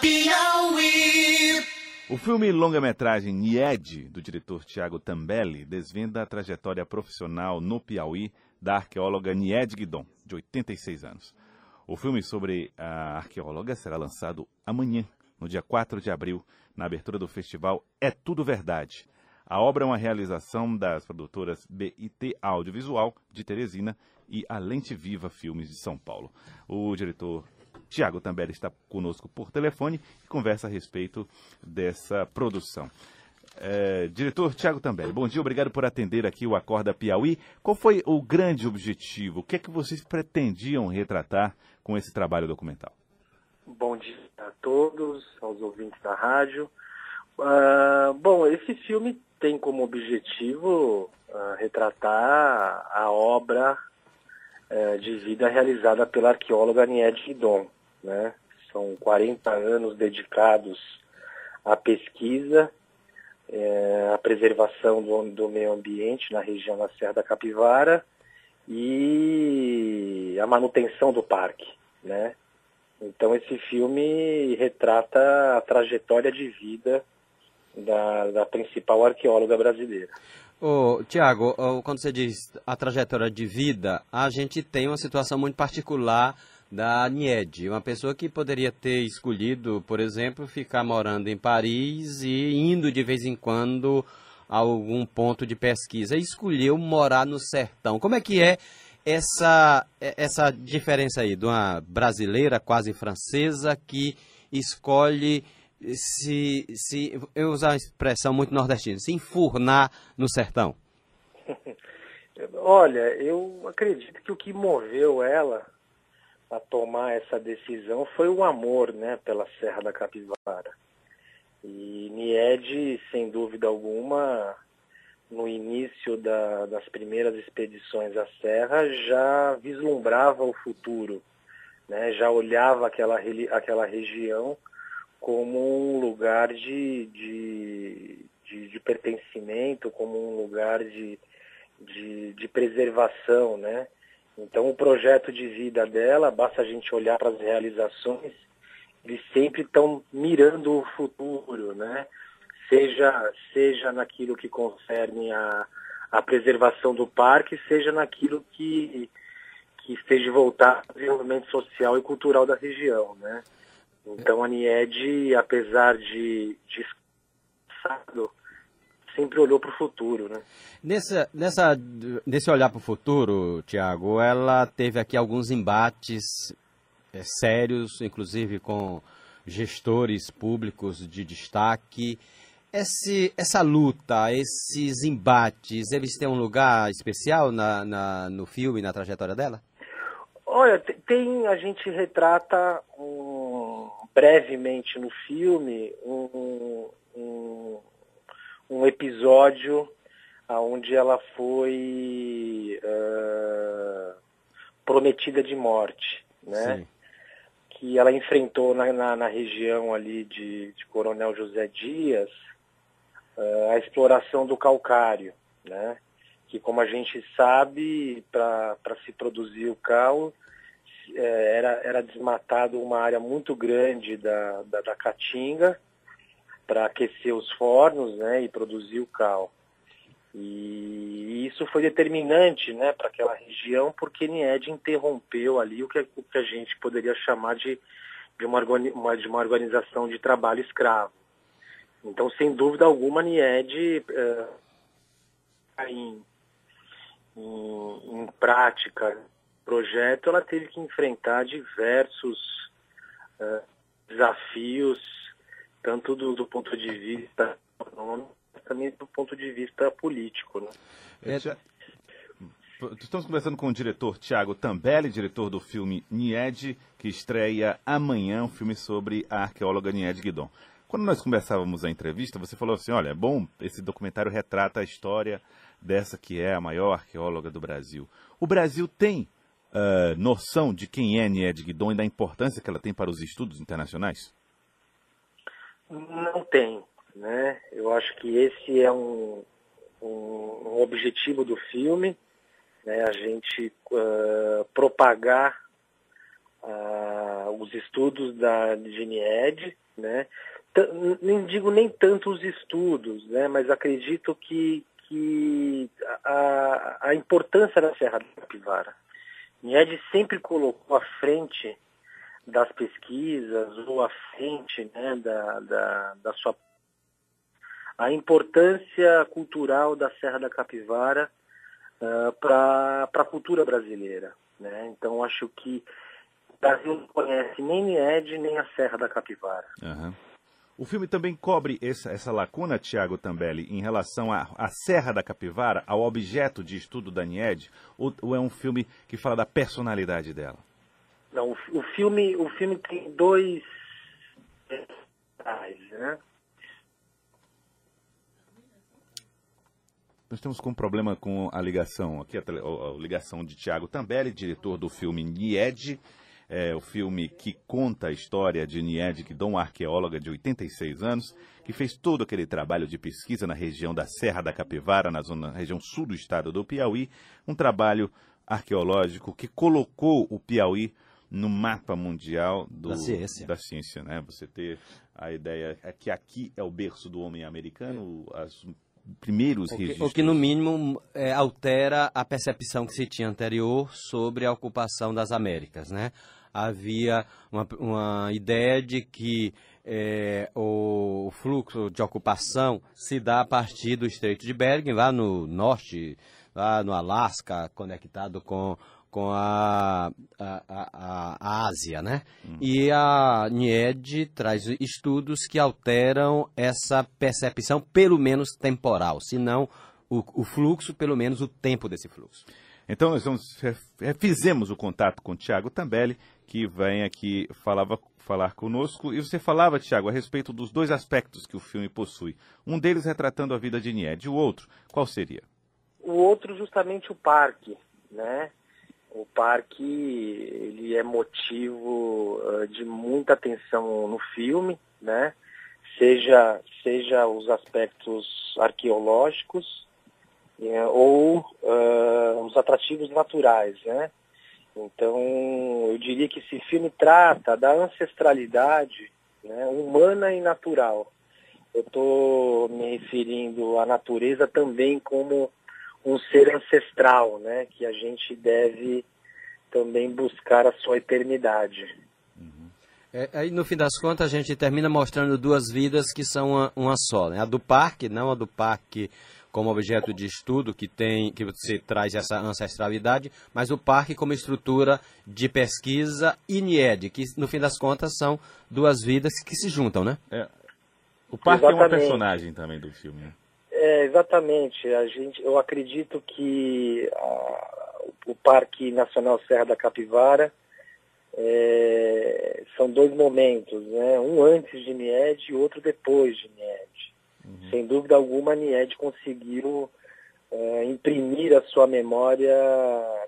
Piauí. O filme longa-metragem Nied, do diretor Tiago Tambelli, desvenda a trajetória profissional no Piauí da arqueóloga Nied Guidon, de 86 anos. O filme sobre a arqueóloga será lançado amanhã, no dia 4 de abril, na abertura do festival É Tudo Verdade. A obra é uma realização das produtoras BIT Audiovisual de Teresina e a Lente Viva Filmes de São Paulo. O diretor Tiago Tambelli está conosco por telefone e conversa a respeito dessa produção. É, diretor Tiago Tambelli, bom dia, obrigado por atender aqui o Acorda Piauí. Qual foi o grande objetivo? O que é que vocês pretendiam retratar com esse trabalho documental? Bom dia a todos, aos ouvintes da rádio. Uh, bom, esse filme tem como objetivo uh, retratar a obra uh, de vida realizada pela arqueóloga Nied Guidon. Né? São 40 anos dedicados à pesquisa é, a preservação do, do, meio ambiente na região da Serra da Capivara e a manutenção do parque, né? Então esse filme retrata a trajetória de vida da, da principal arqueóloga brasileira. Tiago, quando você diz a trajetória de vida, a gente tem uma situação muito particular da Nied, uma pessoa que poderia ter escolhido, por exemplo, ficar morando em Paris e indo de vez em quando a algum ponto de pesquisa, e escolheu morar no sertão. Como é que é essa, essa diferença aí de uma brasileira quase francesa que escolhe se, se eu usar uma expressão muito nordestina, se enfurnar no sertão? Olha, eu acredito que o que moveu ela a tomar essa decisão foi o amor né, pela Serra da Capivara. E Nied, sem dúvida alguma, no início da, das primeiras expedições à Serra, já vislumbrava o futuro, né, já olhava aquela, aquela região como um lugar de, de, de, de pertencimento, como um lugar de, de, de preservação, né? Então, o projeto de vida dela, basta a gente olhar para as realizações, eles sempre estão mirando o futuro, né? Seja, seja naquilo que concerne a, a preservação do parque, seja naquilo que, que esteja voltado ao desenvolvimento social e cultural da região, né? Então, a NIED, apesar de, de sempre olhou para o futuro, né? Nessa, nessa, nesse olhar para o futuro, Tiago, ela teve aqui alguns embates é, sérios, inclusive com gestores públicos de destaque. Esse, essa luta, esses embates, eles têm um lugar especial na, na no filme, na trajetória dela? Olha, tem, a gente retrata um, brevemente no filme um, um, um episódio onde ela foi uh, prometida de morte, né? Sim. Que ela enfrentou na, na, na região ali de, de, Coronel José Dias uh, a exploração do calcário, né? Que como a gente sabe, para se produzir o cal, era, era desmatado uma área muito grande da, da, da Caatinga, para aquecer os fornos né, e produzir o cal. E isso foi determinante né, para aquela região, porque Nied interrompeu ali o que, o que a gente poderia chamar de, de, uma, de uma organização de trabalho escravo. Então, sem dúvida alguma, Nied uh, em, em, em prática, projeto, ela teve que enfrentar diversos uh, desafios tanto do, do ponto de vista econômico, também do ponto de vista político. Né? É, Estamos conversando com o diretor Tiago Tambelli, diretor do filme Nied, que estreia amanhã, um filme sobre a arqueóloga Nied Guidon. Quando nós conversávamos a entrevista, você falou assim, olha, é bom, esse documentário retrata a história dessa que é a maior arqueóloga do Brasil. O Brasil tem uh, noção de quem é Nied Guidon e da importância que ela tem para os estudos internacionais? Não tem, né? Eu acho que esse é um, um, um objetivo do filme, né? A gente uh, propagar uh, os estudos da GENIED, né? nem digo nem tanto os estudos, né? Mas acredito que, que a, a importância da Serra da Capivara. GENIED sempre colocou à frente das pesquisas ou à frente né, da, da, da sua a importância cultural da Serra da Capivara uh, para a cultura brasileira. Né? Então, acho que o Brasil não conhece nem Nied nem a Serra da Capivara. Uhum. O filme também cobre essa, essa lacuna, Tiago Tambelli, em relação à, Serra da Capivara, ao objeto de estudo da Nied, ou, ou, é um filme que fala da personalidade dela? Não, o, o filme, o filme tem dois né? Nós com um problema com a ligação aqui, a, a, a ligação de Tiago Tambelli, diretor do filme Nied, é, o filme que conta a história de Nied Guidon, uma arqueóloga de 86 anos, que fez todo aquele trabalho de pesquisa na região da Serra da Capivara, na zona, na região sul do estado do Piauí, um trabalho arqueológico que colocou o Piauí no mapa mundial do, da ciência. Da ciência né? Você ter a ideia é que aqui é o berço do homem americano, as primeiros o que, registros. O que, no mínimo, é, altera a percepção que se tinha anterior sobre a ocupação das Américas, né? Havia uma, uma ideia de que é, o fluxo de ocupação se dá a partir do Estreito de Bering, lá no norte, lá no Alasca, conectado com com a, a, a, a Ásia, né? Hum. E a NIED traz estudos que alteram essa percepção, pelo menos temporal, se não o, o fluxo, pelo menos o tempo desse fluxo. Então, nós vamos, fizemos o contato com o Tiago Tambelli, que vem aqui falava, falar conosco. E você falava, Tiago, a respeito dos dois aspectos que o filme possui. Um deles retratando a vida de Nied, o outro, qual seria? O outro, justamente o parque, né? o parque ele é motivo uh, de muita atenção no filme, né? Seja, seja os aspectos arqueológicos é, ou uh, os atrativos naturais, né? Então, eu diria que esse filme trata da ancestralidade né, humana e natural. Eu estou me referindo à natureza também como um ser ancestral, né? Que a gente deve também buscar a sua eternidade. Uhum. É, aí no fim das contas a gente termina mostrando duas vidas que são uma, uma só, né? A do parque, não a do parque como objeto de estudo que tem que você traz essa ancestralidade, mas o parque como estrutura de pesquisa e NIED, que no fim das contas são duas vidas que se juntam, né? É. O parque Exatamente. é uma personagem também do filme, né? É, exatamente. A gente, eu acredito que a, o Parque Nacional Serra da Capivara é, são dois momentos, né? Um antes de Nied e outro depois de Nied. Uhum. Sem dúvida alguma, a Nied conseguiu é, imprimir a sua memória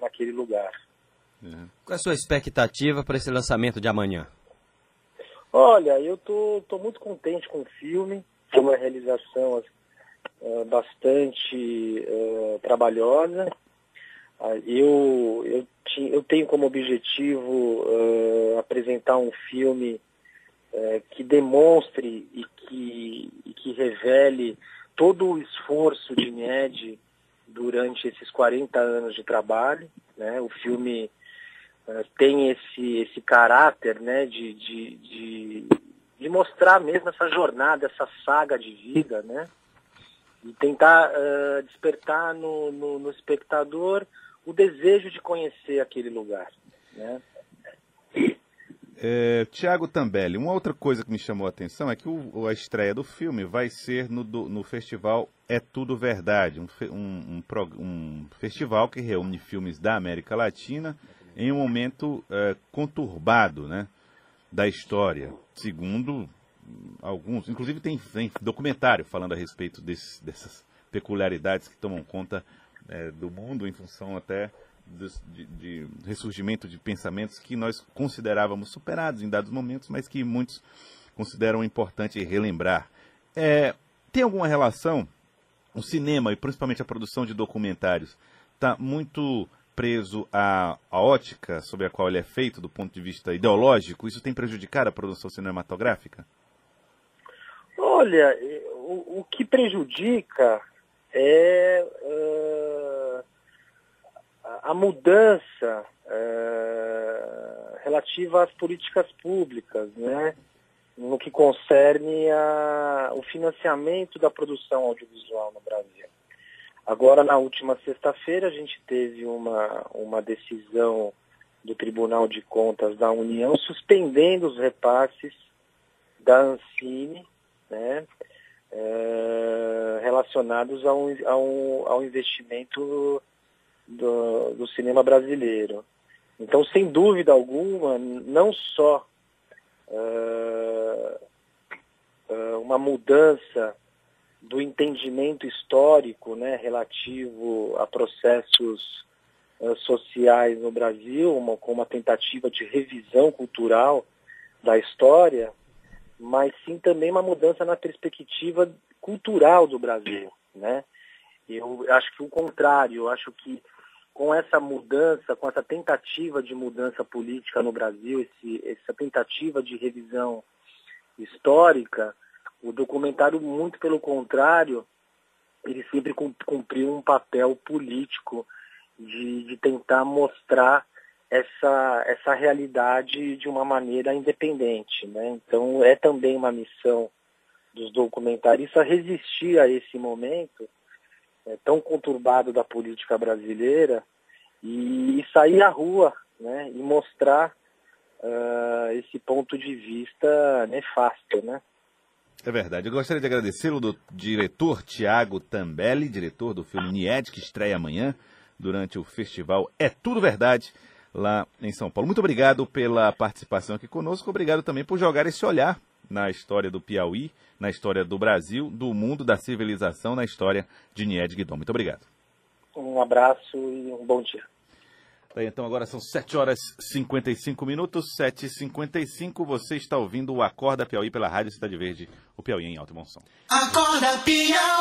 naquele lugar. Uhum. Qual é a sua expectativa para esse lançamento de amanhã? Olha, eu tô, tô muito contente com o filme, foi uma realização é, bastante é, trabalhosa. Ah, eu, eu, eu, tenho como objetivo uh, apresentar um filme uh, que demonstre e que, e que revele todo o esforço de NED durante esses 40 anos de trabalho. Né? O filme uh, tem esse, esse caráter né, de, de, de, de, mostrar mesmo essa jornada, essa saga de vida, né? e tentar uh, despertar no, no, no, espectador o desejo de conhecer aquele lugar. Né? É, Tiago Tambelli, uma outra coisa que me chamou a atenção é que o, a estreia do filme vai ser no, do, no festival É Tudo Verdade, um, um, um, um, festival que reúne filmes da América Latina em um momento é, conturbado né, da história, segundo alguns, inclusive tem, tem documentário falando a respeito desse, dessas peculiaridades que tomam conta é, do mundo em função até de, de, ressurgimento de pensamentos que nós considerávamos superados em dados momentos, mas que muitos consideram importante relembrar. É, tem alguma relação? O cinema e principalmente a produção de documentários está muito preso à, à ótica sobre a qual ele é feito do ponto de vista ideológico? Isso tem prejudicado a produção cinematográfica? Olha, o, o que prejudica é uh, a mudança uh, relativa às políticas públicas, né? no que concerne a, o financiamento da produção audiovisual no Brasil. Agora, na última sexta-feira, a gente teve uma, uma decisão do Tribunal de Contas da União suspendendo os repasses da Ancine, né, é, relacionados ao, ao, ao investimento do, do cinema brasileiro. Então, sem dúvida alguma, não só uh, uh, uma mudança do entendimento histórico né, relativo a processos uh, sociais no Brasil, uma, com uma tentativa de revisão cultural da história, mas sim também uma mudança na perspectiva cultural do Brasil. Né? Eu acho que o contrário, eu acho que com essa mudança, com essa tentativa de mudança política no Brasil, esse, essa tentativa de revisão histórica, o documentário, muito pelo contrário, ele sempre cumpriu um papel político de, de tentar mostrar essa, essa realidade de uma maneira independente. Né? Então, é também uma missão dos documentaristas resistir a esse momento é, tão conturbado da política brasileira e, e sair à rua né, e mostrar uh, esse ponto de vista nefasto. Né? É verdade. Eu gostaria de agradecê-lo do diretor Tiago Tambelli, diretor do filme Nied, que estreia amanhã durante o festival É Tudo Verdade, lá em São Paulo. Muito obrigado pela participação aqui conosco. Obrigado também por jogar esse olhar na história do Piauí, na história do Brasil, do mundo, da civilização, na história de Nied Guidon. Muito obrigado. Um abraço e um bom dia. Tá então agora são 7 horas e 55 minutos, 7 e 55 Você está ouvindo o Acorda Piauí pela Rádio Cidade Verde, o Piauí em Alto Bom Som. Acorda Piauí!